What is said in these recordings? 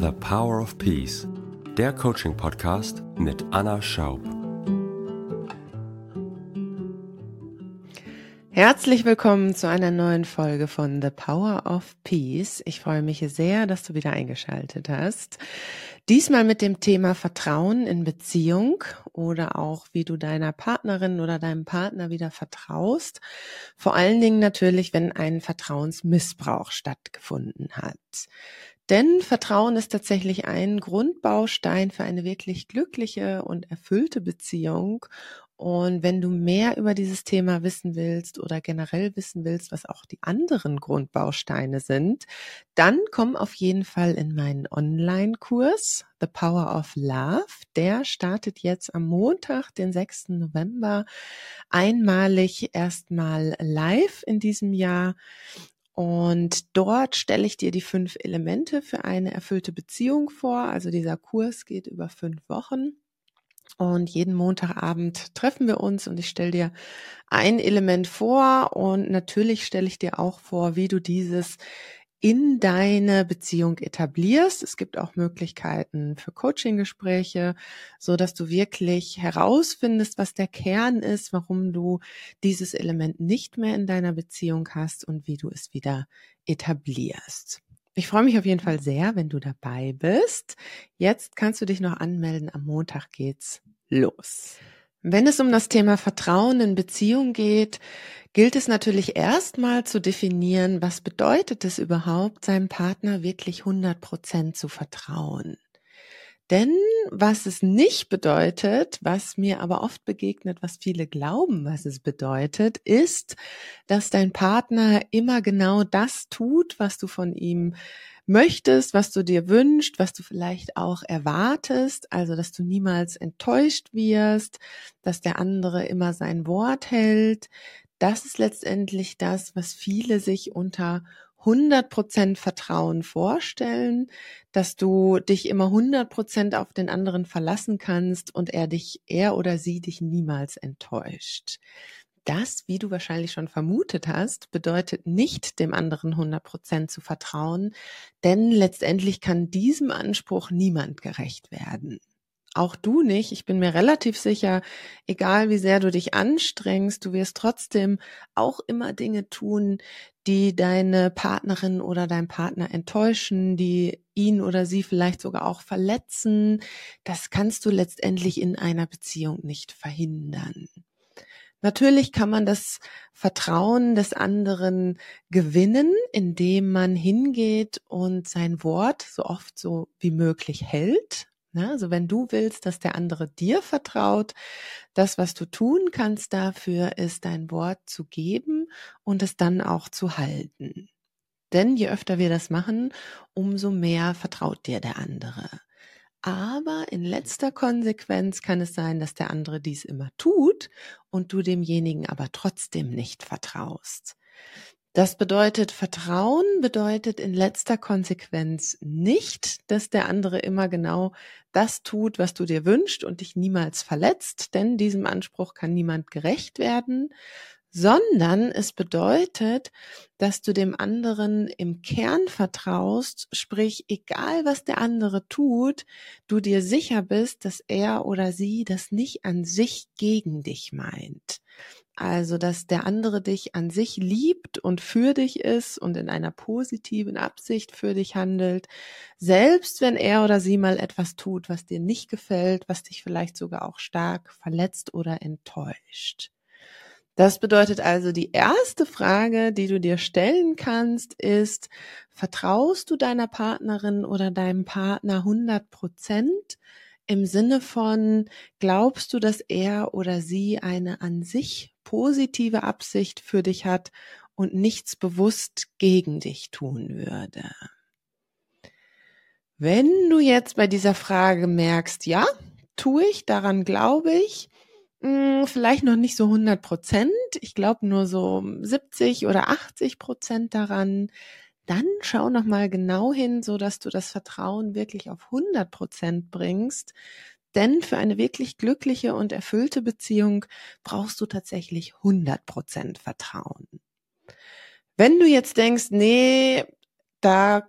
The Power of Peace, der Coaching-Podcast mit Anna Schaub. Herzlich willkommen zu einer neuen Folge von The Power of Peace. Ich freue mich sehr, dass du wieder eingeschaltet hast. Diesmal mit dem Thema Vertrauen in Beziehung oder auch wie du deiner Partnerin oder deinem Partner wieder vertraust. Vor allen Dingen natürlich, wenn ein Vertrauensmissbrauch stattgefunden hat. Denn Vertrauen ist tatsächlich ein Grundbaustein für eine wirklich glückliche und erfüllte Beziehung. Und wenn du mehr über dieses Thema wissen willst oder generell wissen willst, was auch die anderen Grundbausteine sind, dann komm auf jeden Fall in meinen Online-Kurs The Power of Love. Der startet jetzt am Montag, den 6. November, einmalig erstmal live in diesem Jahr. Und dort stelle ich dir die fünf Elemente für eine erfüllte Beziehung vor. Also dieser Kurs geht über fünf Wochen. Und jeden Montagabend treffen wir uns und ich stelle dir ein Element vor und natürlich stelle ich dir auch vor, wie du dieses in deine Beziehung etablierst. Es gibt auch Möglichkeiten für Coaching-Gespräche, so dass du wirklich herausfindest, was der Kern ist, warum du dieses Element nicht mehr in deiner Beziehung hast und wie du es wieder etablierst. Ich freue mich auf jeden Fall sehr, wenn du dabei bist. Jetzt kannst du dich noch anmelden. Am Montag geht's los. Wenn es um das Thema Vertrauen in Beziehung geht, gilt es natürlich erstmal zu definieren, was bedeutet es überhaupt, seinem Partner wirklich 100 Prozent zu vertrauen. Denn was es nicht bedeutet, was mir aber oft begegnet, was viele glauben, was es bedeutet, ist, dass dein Partner immer genau das tut, was du von ihm möchtest, was du dir wünschst, was du vielleicht auch erwartest, also dass du niemals enttäuscht wirst, dass der andere immer sein Wort hält. Das ist letztendlich das, was viele sich unter 100% Vertrauen vorstellen, dass du dich immer 100% auf den anderen verlassen kannst und er dich, er oder sie dich niemals enttäuscht. Das, wie du wahrscheinlich schon vermutet hast, bedeutet nicht dem anderen 100% zu vertrauen, denn letztendlich kann diesem Anspruch niemand gerecht werden. Auch du nicht. Ich bin mir relativ sicher, egal wie sehr du dich anstrengst, du wirst trotzdem auch immer Dinge tun, die deine Partnerin oder dein Partner enttäuschen, die ihn oder sie vielleicht sogar auch verletzen. Das kannst du letztendlich in einer Beziehung nicht verhindern. Natürlich kann man das Vertrauen des anderen gewinnen, indem man hingeht und sein Wort so oft so wie möglich hält. Ne? Also wenn du willst, dass der andere dir vertraut, das, was du tun kannst dafür, ist dein Wort zu geben und es dann auch zu halten. Denn je öfter wir das machen, umso mehr vertraut dir der andere. Aber in letzter Konsequenz kann es sein, dass der andere dies immer tut und du demjenigen aber trotzdem nicht vertraust. Das bedeutet, Vertrauen bedeutet in letzter Konsequenz nicht, dass der andere immer genau das tut, was du dir wünschst und dich niemals verletzt, denn diesem Anspruch kann niemand gerecht werden, sondern es bedeutet, dass du dem anderen im Kern vertraust, sprich, egal was der andere tut, du dir sicher bist, dass er oder sie das nicht an sich gegen dich meint. Also, dass der andere dich an sich liebt und für dich ist und in einer positiven Absicht für dich handelt, selbst wenn er oder sie mal etwas tut, was dir nicht gefällt, was dich vielleicht sogar auch stark verletzt oder enttäuscht. Das bedeutet also, die erste Frage, die du dir stellen kannst, ist, vertraust du deiner Partnerin oder deinem Partner 100 Prozent? Im Sinne von, glaubst du, dass er oder sie eine an sich positive Absicht für dich hat und nichts bewusst gegen dich tun würde? Wenn du jetzt bei dieser Frage merkst, ja, tue ich, daran glaube ich, vielleicht noch nicht so 100 Prozent. Ich glaube nur so 70 oder 80 Prozent daran. Dann schau noch mal genau hin, so dass du das Vertrauen wirklich auf 100 Prozent bringst. Denn für eine wirklich glückliche und erfüllte Beziehung brauchst du tatsächlich 100 Prozent Vertrauen. Wenn du jetzt denkst, nee, da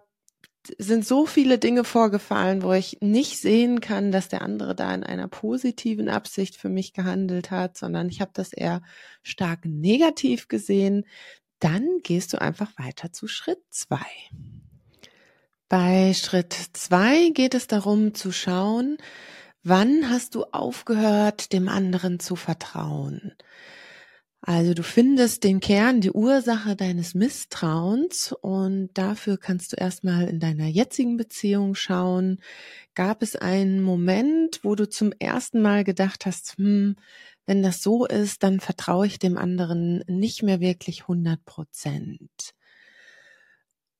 sind so viele Dinge vorgefallen, wo ich nicht sehen kann, dass der andere da in einer positiven Absicht für mich gehandelt hat, sondern ich habe das eher stark negativ gesehen. Dann gehst du einfach weiter zu Schritt zwei. Bei Schritt zwei geht es darum zu schauen, wann hast du aufgehört, dem anderen zu vertrauen? Also du findest den Kern, die Ursache deines Misstrauens und dafür kannst du erstmal in deiner jetzigen Beziehung schauen. Gab es einen Moment, wo du zum ersten Mal gedacht hast, hm, wenn das so ist, dann vertraue ich dem anderen nicht mehr wirklich 100 Prozent.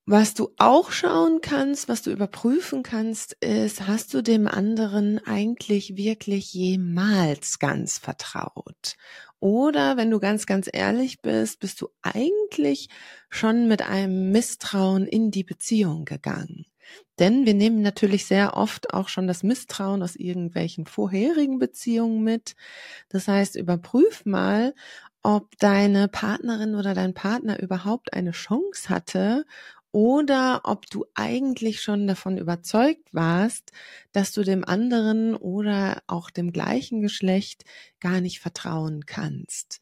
Was du auch schauen kannst, was du überprüfen kannst, ist, hast du dem anderen eigentlich wirklich jemals ganz vertraut? Oder wenn du ganz, ganz ehrlich bist, bist du eigentlich schon mit einem Misstrauen in die Beziehung gegangen? Denn wir nehmen natürlich sehr oft auch schon das Misstrauen aus irgendwelchen vorherigen Beziehungen mit. Das heißt, überprüf mal, ob deine Partnerin oder dein Partner überhaupt eine Chance hatte oder ob du eigentlich schon davon überzeugt warst, dass du dem anderen oder auch dem gleichen Geschlecht gar nicht vertrauen kannst.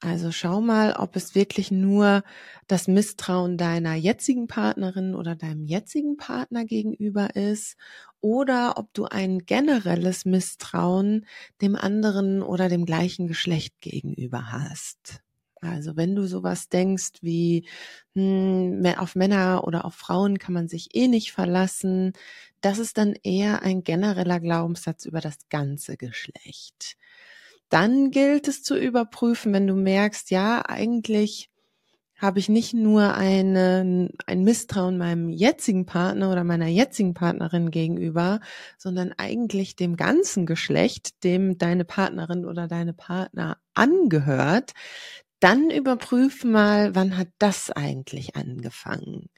Also schau mal, ob es wirklich nur das Misstrauen deiner jetzigen Partnerin oder deinem jetzigen Partner gegenüber ist oder ob du ein generelles Misstrauen dem anderen oder dem gleichen Geschlecht gegenüber hast. Also wenn du sowas denkst wie hm, auf Männer oder auf Frauen kann man sich eh nicht verlassen, das ist dann eher ein genereller Glaubenssatz über das ganze Geschlecht. Dann gilt es zu überprüfen, wenn du merkst, ja, eigentlich habe ich nicht nur eine, ein Misstrauen meinem jetzigen Partner oder meiner jetzigen Partnerin gegenüber, sondern eigentlich dem ganzen Geschlecht, dem deine Partnerin oder deine Partner angehört, dann überprüf mal, wann hat das eigentlich angefangen?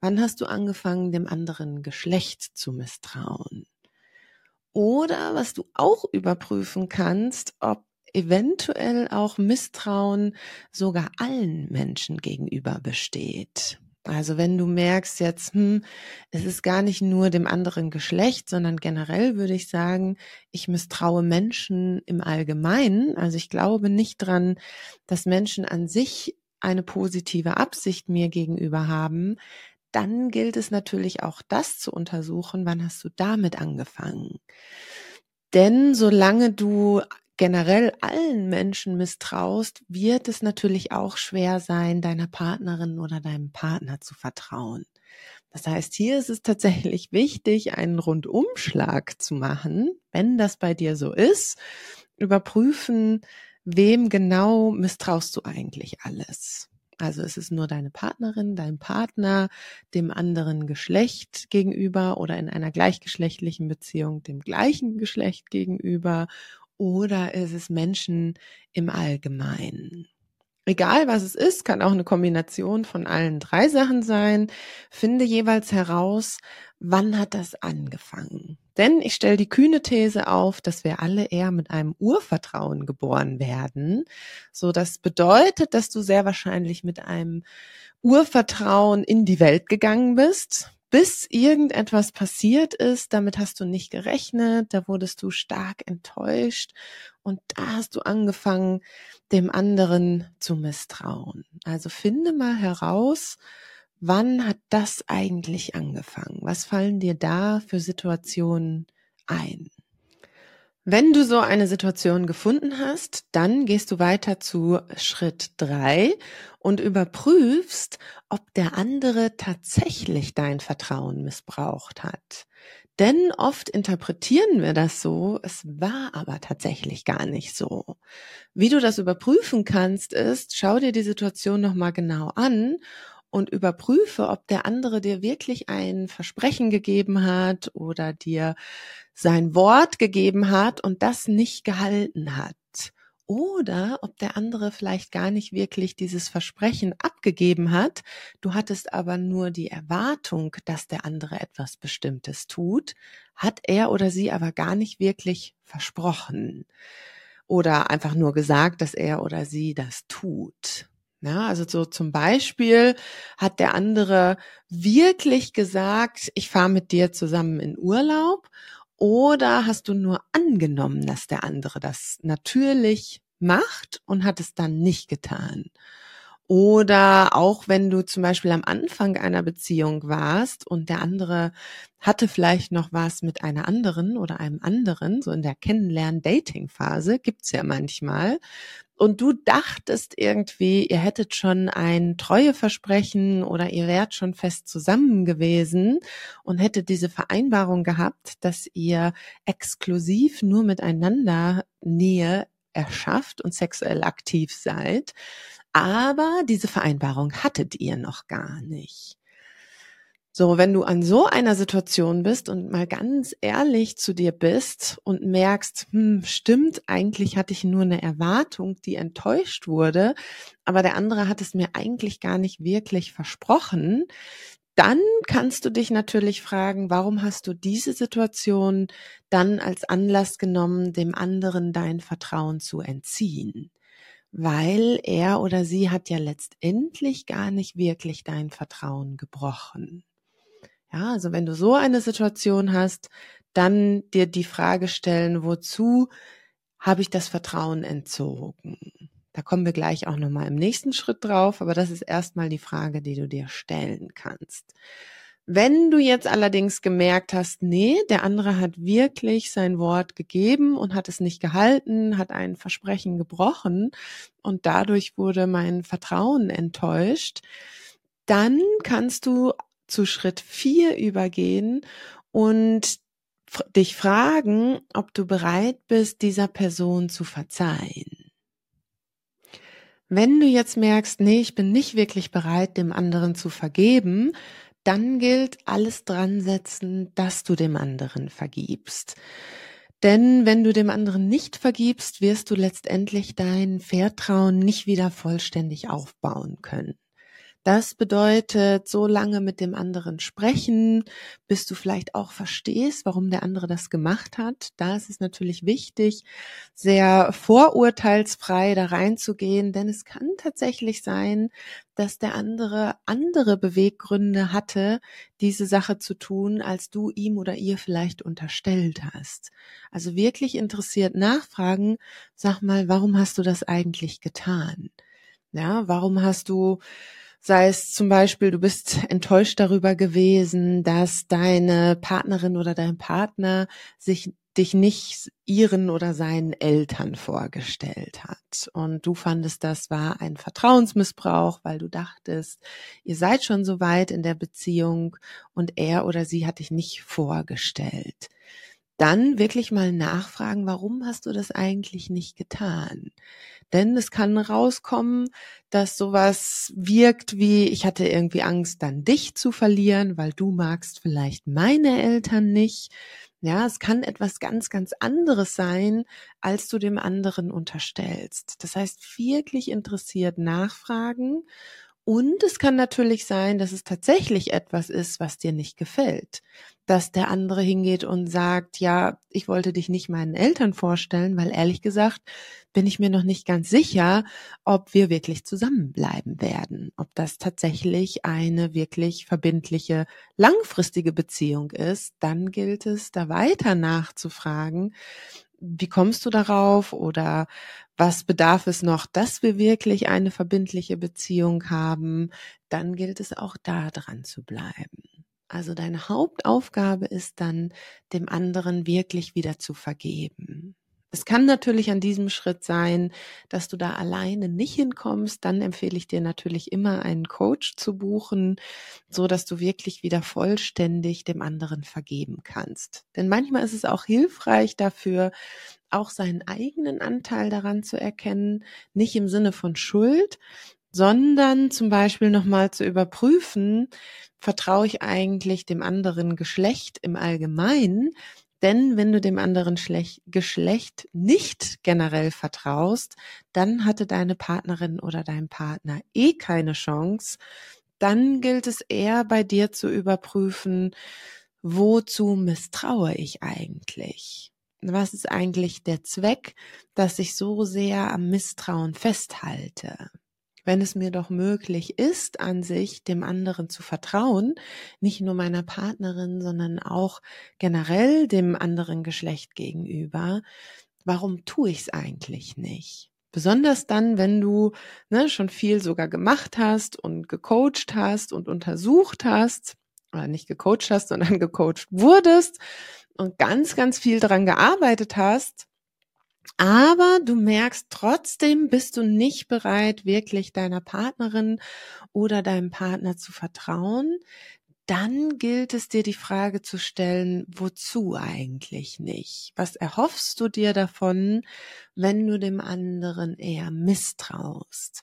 Wann hast du angefangen, dem anderen Geschlecht zu misstrauen? Oder was du auch überprüfen kannst, ob eventuell auch Misstrauen sogar allen Menschen gegenüber besteht. Also wenn du merkst jetzt, hm, es ist gar nicht nur dem anderen Geschlecht, sondern generell würde ich sagen, ich misstraue Menschen im Allgemeinen. Also ich glaube nicht dran, dass Menschen an sich eine positive Absicht mir gegenüber haben. Dann gilt es natürlich auch das zu untersuchen. Wann hast du damit angefangen? Denn solange du generell allen Menschen misstraust, wird es natürlich auch schwer sein, deiner Partnerin oder deinem Partner zu vertrauen. Das heißt, hier ist es tatsächlich wichtig, einen Rundumschlag zu machen, wenn das bei dir so ist, überprüfen, wem genau misstraust du eigentlich alles. Also ist es nur deine Partnerin, dein Partner, dem anderen Geschlecht gegenüber oder in einer gleichgeschlechtlichen Beziehung dem gleichen Geschlecht gegenüber oder ist es Menschen im Allgemeinen? Egal was es ist, kann auch eine Kombination von allen drei Sachen sein. Finde jeweils heraus, wann hat das angefangen? Denn ich stelle die kühne These auf, dass wir alle eher mit einem Urvertrauen geboren werden. So, das bedeutet, dass du sehr wahrscheinlich mit einem Urvertrauen in die Welt gegangen bist bis irgendetwas passiert ist, damit hast du nicht gerechnet, da wurdest du stark enttäuscht und da hast du angefangen, dem anderen zu misstrauen. Also finde mal heraus, wann hat das eigentlich angefangen? Was fallen dir da für Situationen ein? Wenn du so eine Situation gefunden hast, dann gehst du weiter zu Schritt drei und überprüfst, ob der andere tatsächlich dein Vertrauen missbraucht hat. Denn oft interpretieren wir das so, es war aber tatsächlich gar nicht so. Wie du das überprüfen kannst, ist, schau dir die Situation nochmal genau an und überprüfe, ob der andere dir wirklich ein Versprechen gegeben hat oder dir sein Wort gegeben hat und das nicht gehalten hat. Oder ob der andere vielleicht gar nicht wirklich dieses Versprechen abgegeben hat, du hattest aber nur die Erwartung, dass der andere etwas Bestimmtes tut, hat er oder sie aber gar nicht wirklich versprochen oder einfach nur gesagt, dass er oder sie das tut. Ja, also so zum Beispiel hat der andere wirklich gesagt, ich fahre mit dir zusammen in Urlaub oder hast du nur angenommen, dass der andere das natürlich macht und hat es dann nicht getan? Oder auch wenn du zum Beispiel am Anfang einer Beziehung warst und der andere hatte vielleicht noch was mit einer anderen oder einem anderen, so in der Kennenlernen-Dating-Phase, gibt's ja manchmal. Und du dachtest irgendwie, ihr hättet schon ein Treueversprechen oder ihr wärt schon fest zusammen gewesen und hättet diese Vereinbarung gehabt, dass ihr exklusiv nur miteinander Nähe erschafft und sexuell aktiv seid. Aber diese Vereinbarung hattet ihr noch gar nicht. So, wenn du an so einer Situation bist und mal ganz ehrlich zu dir bist und merkst, hm, stimmt, eigentlich hatte ich nur eine Erwartung, die enttäuscht wurde, aber der andere hat es mir eigentlich gar nicht wirklich versprochen, dann kannst du dich natürlich fragen, warum hast du diese Situation dann als Anlass genommen, dem anderen dein Vertrauen zu entziehen? Weil er oder sie hat ja letztendlich gar nicht wirklich dein Vertrauen gebrochen. Ja, also wenn du so eine Situation hast, dann dir die Frage stellen, wozu habe ich das Vertrauen entzogen? Da kommen wir gleich auch nochmal im nächsten Schritt drauf, aber das ist erstmal die Frage, die du dir stellen kannst. Wenn du jetzt allerdings gemerkt hast, nee, der andere hat wirklich sein Wort gegeben und hat es nicht gehalten, hat ein Versprechen gebrochen und dadurch wurde mein Vertrauen enttäuscht, dann kannst du zu Schritt vier übergehen und dich fragen, ob du bereit bist, dieser Person zu verzeihen. Wenn du jetzt merkst, nee, ich bin nicht wirklich bereit, dem anderen zu vergeben, dann gilt alles dran setzen, dass du dem anderen vergibst. Denn wenn du dem anderen nicht vergibst, wirst du letztendlich dein Vertrauen nicht wieder vollständig aufbauen können. Das bedeutet, so lange mit dem anderen sprechen, bis du vielleicht auch verstehst, warum der andere das gemacht hat. Da ist es natürlich wichtig, sehr vorurteilsfrei da reinzugehen, denn es kann tatsächlich sein, dass der andere andere Beweggründe hatte, diese Sache zu tun, als du ihm oder ihr vielleicht unterstellt hast. Also wirklich interessiert nachfragen, sag mal, warum hast du das eigentlich getan? Ja, warum hast du Sei es zum Beispiel, du bist enttäuscht darüber gewesen, dass deine Partnerin oder dein Partner sich dich nicht ihren oder seinen Eltern vorgestellt hat. Und du fandest, das war ein Vertrauensmissbrauch, weil du dachtest, ihr seid schon so weit in der Beziehung und er oder sie hat dich nicht vorgestellt dann wirklich mal nachfragen, warum hast du das eigentlich nicht getan? Denn es kann rauskommen, dass sowas wirkt wie, ich hatte irgendwie Angst, dann dich zu verlieren, weil du magst vielleicht meine Eltern nicht. Ja, es kann etwas ganz, ganz anderes sein, als du dem anderen unterstellst. Das heißt, wirklich interessiert nachfragen und es kann natürlich sein, dass es tatsächlich etwas ist, was dir nicht gefällt. Dass der andere hingeht und sagt, ja, ich wollte dich nicht meinen Eltern vorstellen, weil ehrlich gesagt bin ich mir noch nicht ganz sicher, ob wir wirklich zusammenbleiben werden. Ob das tatsächlich eine wirklich verbindliche, langfristige Beziehung ist. Dann gilt es, da weiter nachzufragen wie kommst du darauf oder was bedarf es noch, dass wir wirklich eine verbindliche Beziehung haben, dann gilt es auch da dran zu bleiben. Also deine Hauptaufgabe ist dann, dem anderen wirklich wieder zu vergeben. Es kann natürlich an diesem Schritt sein, dass du da alleine nicht hinkommst. Dann empfehle ich dir natürlich immer einen Coach zu buchen, so dass du wirklich wieder vollständig dem anderen vergeben kannst. Denn manchmal ist es auch hilfreich dafür, auch seinen eigenen Anteil daran zu erkennen, nicht im Sinne von Schuld, sondern zum Beispiel nochmal zu überprüfen, vertraue ich eigentlich dem anderen Geschlecht im Allgemeinen denn wenn du dem anderen Schlech Geschlecht nicht generell vertraust, dann hatte deine Partnerin oder dein Partner eh keine Chance. Dann gilt es eher bei dir zu überprüfen, wozu misstraue ich eigentlich? Was ist eigentlich der Zweck, dass ich so sehr am Misstrauen festhalte? Wenn es mir doch möglich ist, an sich dem anderen zu vertrauen, nicht nur meiner Partnerin, sondern auch generell dem anderen Geschlecht gegenüber, warum tue ich es eigentlich nicht? Besonders dann, wenn du ne, schon viel sogar gemacht hast und gecoacht hast und untersucht hast, oder nicht gecoacht hast, sondern gecoacht wurdest und ganz, ganz viel daran gearbeitet hast, aber du merkst trotzdem, bist du nicht bereit, wirklich deiner Partnerin oder deinem Partner zu vertrauen, dann gilt es dir die Frage zu stellen, wozu eigentlich nicht? Was erhoffst du dir davon, wenn du dem anderen eher misstraust?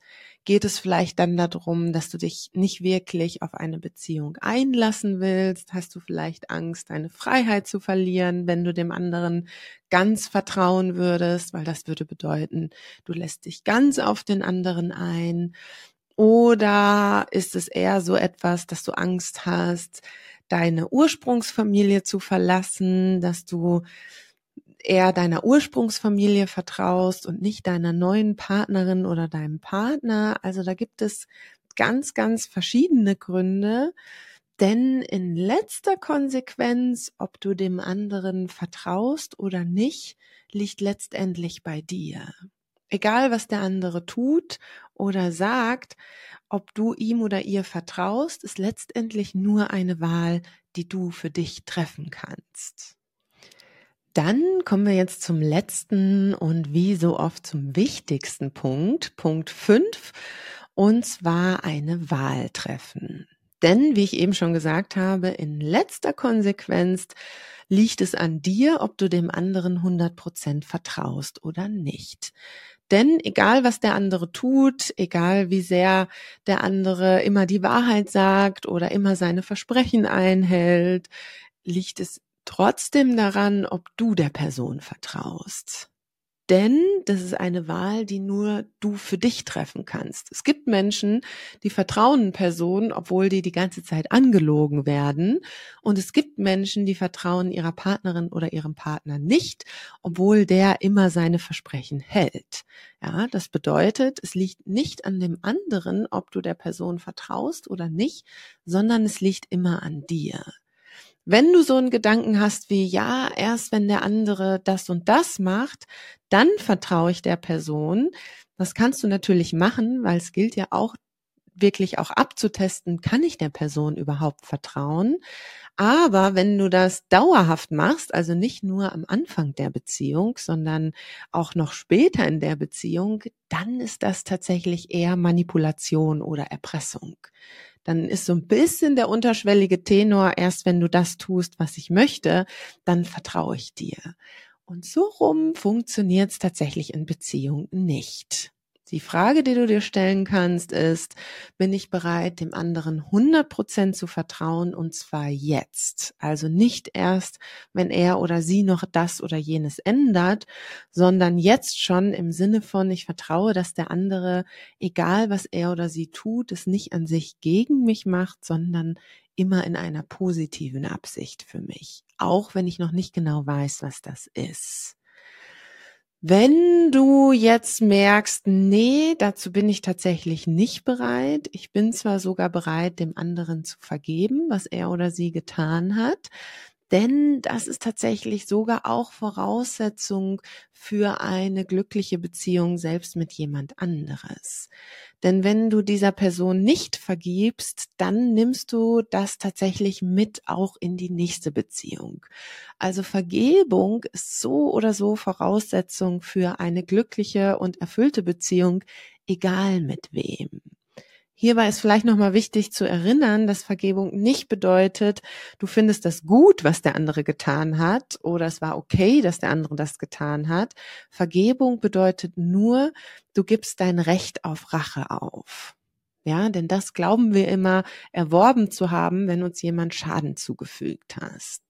Geht es vielleicht dann darum, dass du dich nicht wirklich auf eine Beziehung einlassen willst? Hast du vielleicht Angst, deine Freiheit zu verlieren, wenn du dem anderen ganz vertrauen würdest? Weil das würde bedeuten, du lässt dich ganz auf den anderen ein. Oder ist es eher so etwas, dass du Angst hast, deine Ursprungsfamilie zu verlassen, dass du eher deiner Ursprungsfamilie vertraust und nicht deiner neuen Partnerin oder deinem Partner. Also da gibt es ganz, ganz verschiedene Gründe. Denn in letzter Konsequenz, ob du dem anderen vertraust oder nicht, liegt letztendlich bei dir egal was der andere tut oder sagt, ob du ihm oder ihr vertraust, ist letztendlich nur eine Wahl, die du für dich treffen kannst. Dann kommen wir jetzt zum letzten und wie so oft zum wichtigsten Punkt, Punkt 5, und zwar eine Wahl treffen. Denn, wie ich eben schon gesagt habe, in letzter Konsequenz liegt es an dir, ob du dem anderen 100% vertraust oder nicht. Denn egal, was der andere tut, egal wie sehr der andere immer die Wahrheit sagt oder immer seine Versprechen einhält, liegt es trotzdem daran, ob du der Person vertraust. Denn das ist eine Wahl, die nur du für dich treffen kannst. Es gibt Menschen, die vertrauen Personen, obwohl die die ganze Zeit angelogen werden. Und es gibt Menschen, die vertrauen ihrer Partnerin oder ihrem Partner nicht, obwohl der immer seine Versprechen hält. Ja, das bedeutet, es liegt nicht an dem anderen, ob du der Person vertraust oder nicht, sondern es liegt immer an dir. Wenn du so einen Gedanken hast wie, ja, erst wenn der andere das und das macht, dann vertraue ich der Person. Das kannst du natürlich machen, weil es gilt ja auch wirklich auch abzutesten, kann ich der Person überhaupt vertrauen? Aber wenn du das dauerhaft machst, also nicht nur am Anfang der Beziehung, sondern auch noch später in der Beziehung, dann ist das tatsächlich eher Manipulation oder Erpressung dann ist so ein bisschen der unterschwellige Tenor, erst wenn du das tust, was ich möchte, dann vertraue ich dir. Und so rum funktioniert es tatsächlich in Beziehung nicht. Die Frage, die du dir stellen kannst, ist, bin ich bereit, dem anderen 100 Prozent zu vertrauen und zwar jetzt? Also nicht erst, wenn er oder sie noch das oder jenes ändert, sondern jetzt schon im Sinne von, ich vertraue, dass der andere, egal was er oder sie tut, es nicht an sich gegen mich macht, sondern immer in einer positiven Absicht für mich. Auch wenn ich noch nicht genau weiß, was das ist. Wenn du jetzt merkst, nee, dazu bin ich tatsächlich nicht bereit. Ich bin zwar sogar bereit, dem anderen zu vergeben, was er oder sie getan hat, denn das ist tatsächlich sogar auch Voraussetzung für eine glückliche Beziehung selbst mit jemand anderes. Denn wenn du dieser Person nicht vergibst, dann nimmst du das tatsächlich mit auch in die nächste Beziehung. Also Vergebung ist so oder so Voraussetzung für eine glückliche und erfüllte Beziehung, egal mit wem. Hierbei ist vielleicht nochmal wichtig zu erinnern, dass Vergebung nicht bedeutet, du findest das gut, was der andere getan hat, oder es war okay, dass der andere das getan hat. Vergebung bedeutet nur, du gibst dein Recht auf Rache auf. Ja, denn das glauben wir immer erworben zu haben, wenn uns jemand Schaden zugefügt hast.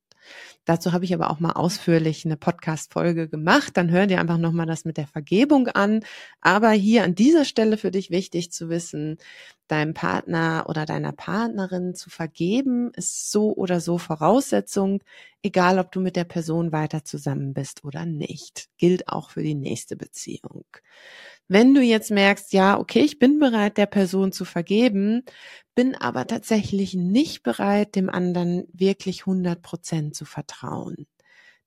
Dazu habe ich aber auch mal ausführlich eine Podcast-Folge gemacht. Dann hör dir einfach nochmal das mit der Vergebung an. Aber hier an dieser Stelle für dich wichtig zu wissen, deinem Partner oder deiner Partnerin zu vergeben, ist so oder so Voraussetzung, egal ob du mit der Person weiter zusammen bist oder nicht. Gilt auch für die nächste Beziehung. Wenn du jetzt merkst, ja, okay, ich bin bereit, der Person zu vergeben, bin aber tatsächlich nicht bereit, dem anderen wirklich 100 Prozent zu vertrauen.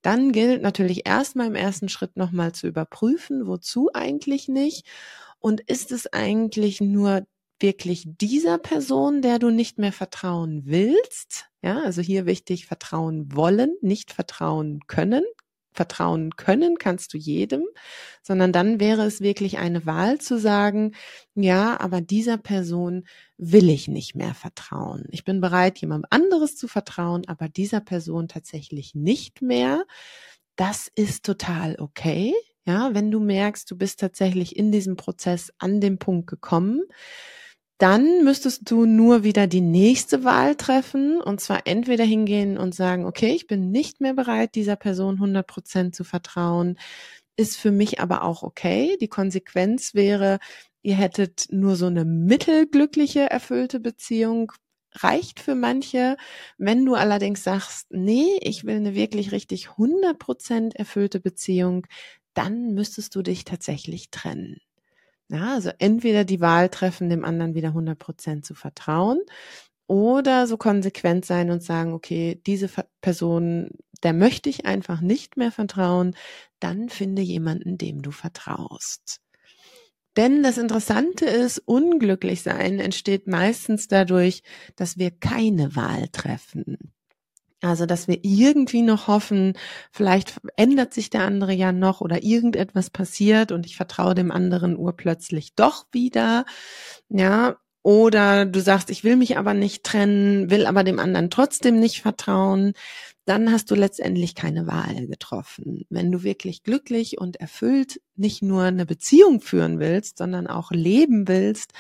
Dann gilt natürlich erstmal im ersten Schritt nochmal zu überprüfen, wozu eigentlich nicht und ist es eigentlich nur wirklich dieser Person, der du nicht mehr vertrauen willst? Ja, also hier wichtig, vertrauen wollen, nicht vertrauen können, vertrauen können kannst du jedem, sondern dann wäre es wirklich eine Wahl zu sagen, ja, aber dieser Person will ich nicht mehr vertrauen. Ich bin bereit, jemand anderes zu vertrauen, aber dieser Person tatsächlich nicht mehr. Das ist total okay. Ja, wenn du merkst, du bist tatsächlich in diesem Prozess an dem Punkt gekommen, dann müsstest du nur wieder die nächste Wahl treffen und zwar entweder hingehen und sagen, okay, ich bin nicht mehr bereit, dieser Person 100 Prozent zu vertrauen, ist für mich aber auch okay. Die Konsequenz wäre, ihr hättet nur so eine mittelglückliche, erfüllte Beziehung, reicht für manche. Wenn du allerdings sagst, nee, ich will eine wirklich richtig 100 Prozent erfüllte Beziehung, dann müsstest du dich tatsächlich trennen. Ja, also entweder die Wahl treffen, dem anderen wieder 100 Prozent zu vertrauen oder so konsequent sein und sagen, okay, diese Person, der möchte ich einfach nicht mehr vertrauen, dann finde jemanden, dem du vertraust. Denn das Interessante ist, unglücklich sein entsteht meistens dadurch, dass wir keine Wahl treffen. Also, dass wir irgendwie noch hoffen, vielleicht ändert sich der andere ja noch oder irgendetwas passiert und ich vertraue dem anderen urplötzlich doch wieder. Ja, oder du sagst, ich will mich aber nicht trennen, will aber dem anderen trotzdem nicht vertrauen. Dann hast du letztendlich keine Wahl getroffen. Wenn du wirklich glücklich und erfüllt nicht nur eine Beziehung führen willst, sondern auch leben willst,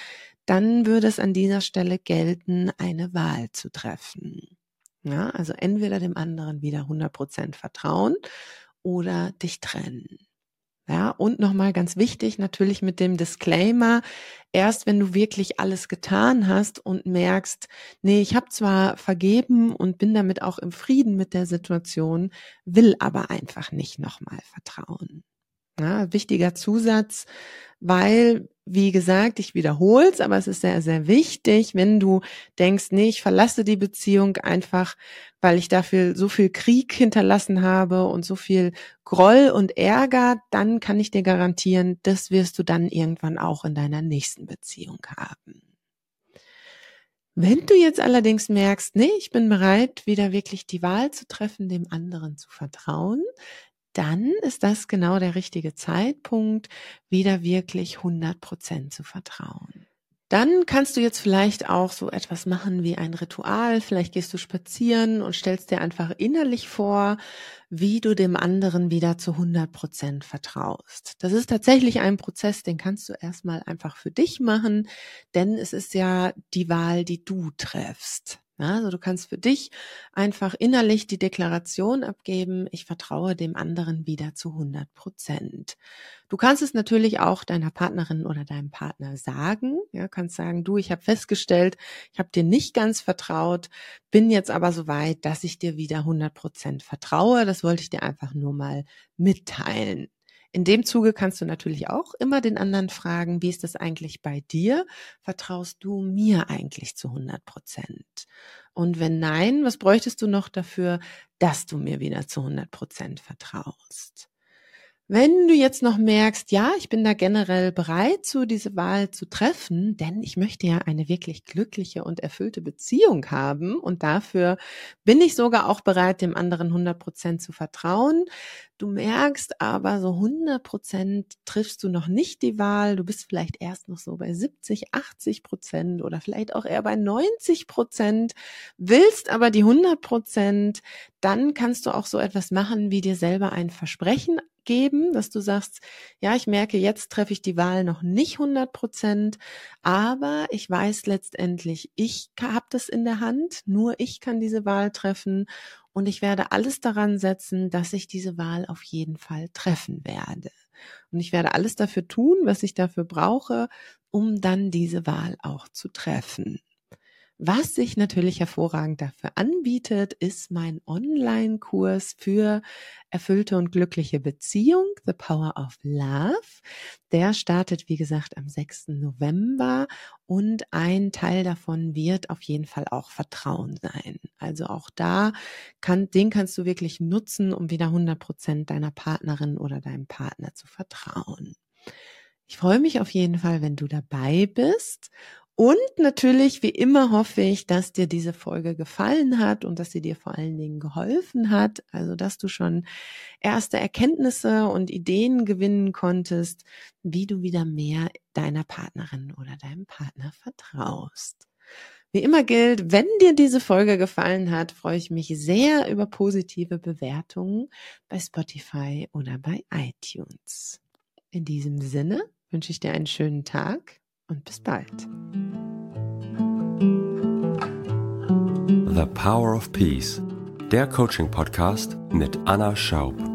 dann würde es an dieser Stelle gelten, eine Wahl zu treffen. Ja, also entweder dem anderen wieder 100% vertrauen oder dich trennen. Ja, und nochmal ganz wichtig, natürlich mit dem Disclaimer, erst wenn du wirklich alles getan hast und merkst, nee, ich habe zwar vergeben und bin damit auch im Frieden mit der Situation, will aber einfach nicht nochmal vertrauen. Ja, wichtiger Zusatz, weil, wie gesagt, ich wiederhole es, aber es ist sehr, sehr wichtig, wenn du denkst, nee, ich verlasse die Beziehung einfach, weil ich dafür so viel Krieg hinterlassen habe und so viel Groll und Ärger, dann kann ich dir garantieren, das wirst du dann irgendwann auch in deiner nächsten Beziehung haben. Wenn du jetzt allerdings merkst, nee, ich bin bereit, wieder wirklich die Wahl zu treffen, dem anderen zu vertrauen, dann ist das genau der richtige Zeitpunkt, wieder wirklich 100 Prozent zu vertrauen. Dann kannst du jetzt vielleicht auch so etwas machen wie ein Ritual. Vielleicht gehst du spazieren und stellst dir einfach innerlich vor, wie du dem anderen wieder zu 100 Prozent vertraust. Das ist tatsächlich ein Prozess, den kannst du erstmal einfach für dich machen, denn es ist ja die Wahl, die du treffst. Ja, also du kannst für dich einfach innerlich die Deklaration abgeben, ich vertraue dem anderen wieder zu 100 Prozent. Du kannst es natürlich auch deiner Partnerin oder deinem Partner sagen. Ja, kannst sagen, du, ich habe festgestellt, ich habe dir nicht ganz vertraut, bin jetzt aber so weit, dass ich dir wieder 100 Prozent vertraue. Das wollte ich dir einfach nur mal mitteilen. In dem Zuge kannst du natürlich auch immer den anderen fragen, wie ist das eigentlich bei dir? Vertraust du mir eigentlich zu 100 Prozent? Und wenn nein, was bräuchtest du noch dafür, dass du mir wieder zu 100 Prozent vertraust? Wenn du jetzt noch merkst, ja, ich bin da generell bereit, so diese Wahl zu treffen, denn ich möchte ja eine wirklich glückliche und erfüllte Beziehung haben und dafür bin ich sogar auch bereit, dem anderen 100 Prozent zu vertrauen. Du merkst aber, so 100 Prozent triffst du noch nicht die Wahl. Du bist vielleicht erst noch so bei 70, 80 Prozent oder vielleicht auch eher bei 90 Prozent, willst aber die 100 Prozent, dann kannst du auch so etwas machen, wie dir selber ein Versprechen geben, dass du sagst, ja, ich merke, jetzt treffe ich die Wahl noch nicht 100 Prozent, aber ich weiß letztendlich, ich habe das in der Hand, nur ich kann diese Wahl treffen und ich werde alles daran setzen, dass ich diese Wahl auf jeden Fall treffen werde. Und ich werde alles dafür tun, was ich dafür brauche, um dann diese Wahl auch zu treffen. Was sich natürlich hervorragend dafür anbietet, ist mein Online-Kurs für erfüllte und glückliche Beziehung, The Power of Love. Der startet, wie gesagt, am 6. November und ein Teil davon wird auf jeden Fall auch Vertrauen sein. Also auch da kann, den kannst du wirklich nutzen, um wieder 100 Prozent deiner Partnerin oder deinem Partner zu vertrauen. Ich freue mich auf jeden Fall, wenn du dabei bist und natürlich, wie immer, hoffe ich, dass dir diese Folge gefallen hat und dass sie dir vor allen Dingen geholfen hat. Also, dass du schon erste Erkenntnisse und Ideen gewinnen konntest, wie du wieder mehr deiner Partnerin oder deinem Partner vertraust. Wie immer gilt, wenn dir diese Folge gefallen hat, freue ich mich sehr über positive Bewertungen bei Spotify oder bei iTunes. In diesem Sinne wünsche ich dir einen schönen Tag und bis bald. The Power of Peace, der Coaching-Podcast mit Anna Schaub.